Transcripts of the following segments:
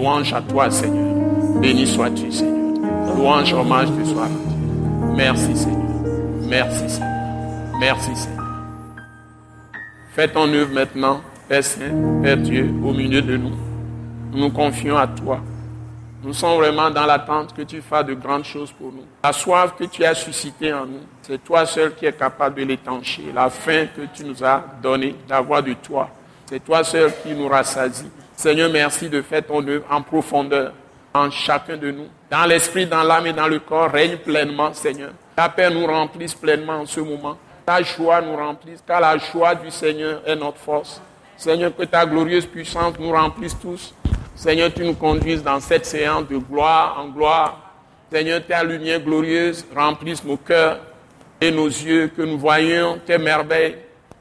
Louange à toi, Seigneur. Béni sois-tu, Seigneur. Louange, hommage te soit. Merci, Seigneur. Merci, Seigneur. Merci, Seigneur. Fais ton œuvre maintenant, Père Saint, Père Dieu, au milieu de nous. Nous nous confions à toi. Nous sommes vraiment dans l'attente que tu fasses de grandes choses pour nous. La soif que tu as suscitée en nous, c'est toi seul qui es capable de l'étancher. La faim que tu nous as donnée d'avoir de toi, c'est toi seul qui nous rassasie. Seigneur, merci de faire ton œuvre en profondeur en chacun de nous. Dans l'esprit, dans l'âme et dans le corps, règne pleinement, Seigneur. Ta paix nous remplisse pleinement en ce moment. Ta joie nous remplisse, car la joie du Seigneur est notre force. Seigneur, que ta glorieuse puissance nous remplisse tous Seigneur, tu nous conduises dans cette séance de gloire en gloire. Seigneur, ta lumière glorieuse remplisse nos cœurs et nos yeux, que nous voyions tes merveilles.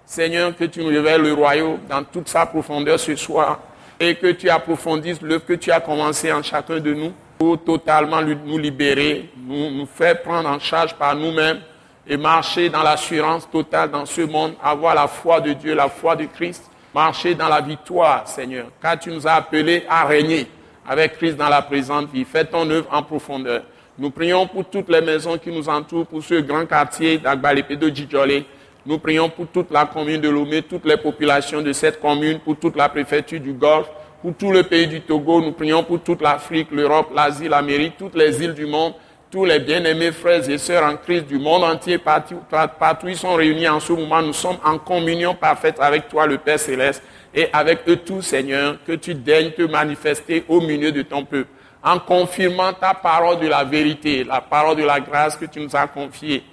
Seigneur, que tu nous révèles le royaume dans toute sa profondeur ce soir et que tu approfondisses l'œuvre que tu as commencé en chacun de nous pour totalement nous libérer, nous, faire prendre en charge par nous-mêmes et marcher dans l'assurance totale dans ce monde, avoir la foi de Dieu, la foi de Christ marcher dans la victoire, Seigneur, car tu nous as appelés à régner avec Christ dans la présente vie. Fais ton œuvre en profondeur. Nous prions pour toutes les maisons qui nous entourent, pour ce grand quartier d'Agbalépé de Djidjolé. Nous prions pour toute la commune de Lomé, toutes les populations de cette commune, pour toute la préfecture du Golfe, pour tout le pays du Togo. Nous prions pour toute l'Afrique, l'Europe, l'Asie, l'Amérique, toutes les îles du monde tous les bien-aimés frères et sœurs en Christ du monde entier, partout, partout ils sont réunis en ce moment. Nous sommes en communion parfaite avec toi, le Père céleste, et avec eux tous, Seigneur, que tu daignes te manifester au milieu de ton peuple, en confirmant ta parole de la vérité, la parole de la grâce que tu nous as confiée,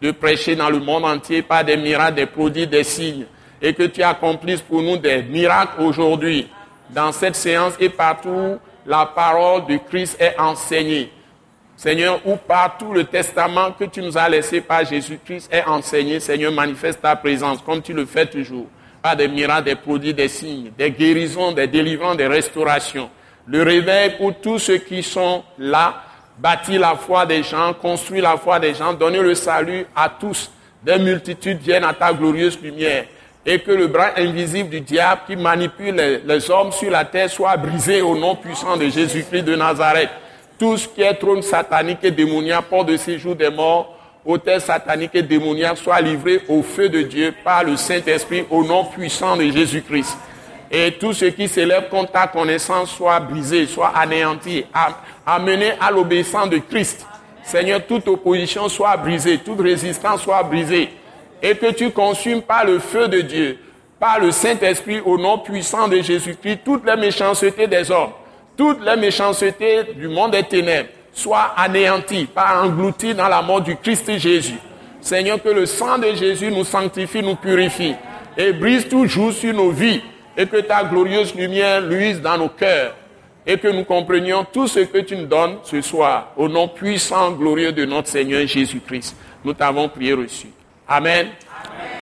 de prêcher dans le monde entier par des miracles, des produits, des signes, et que tu accomplisses pour nous des miracles aujourd'hui. Dans cette séance et partout, la parole de Christ est enseignée Seigneur, où partout le testament que tu nous as laissé par Jésus-Christ est enseigné, Seigneur, manifeste ta présence comme tu le fais toujours, par des miracles, des produits, des signes, des guérisons, des délivrances, des restaurations. Le réveil pour tous ceux qui sont là, bâtir la foi des gens, construire la foi des gens, donner le salut à tous. Des multitudes viennent à ta glorieuse lumière et que le bras invisible du diable qui manipule les, les hommes sur la terre soit brisé au nom puissant de Jésus-Christ de Nazareth tout ce qui est trône satanique et démoniaque, port de séjour des morts, hôtel satanique et démoniaque, soit livré au feu de Dieu par le Saint-Esprit au nom puissant de Jésus-Christ. Et tout ce qui s'élève contre ta connaissance soit brisé, soit anéanti, amené à l'obéissance de Christ. Seigneur, toute opposition soit brisée, toute résistance soit brisée. Et que tu consumes par le feu de Dieu, par le Saint-Esprit, au nom puissant de Jésus-Christ, toutes les méchancetés des hommes toutes les méchancetés du monde des ténèbres soient anéanties, pas englouties dans la mort du Christ Jésus. Seigneur, que le sang de Jésus nous sanctifie, nous purifie et brise toujours sur nos vies et que ta glorieuse lumière luise dans nos cœurs et que nous comprenions tout ce que tu nous donnes ce soir au nom puissant, glorieux de notre Seigneur Jésus-Christ. Nous t'avons prié reçu. Amen.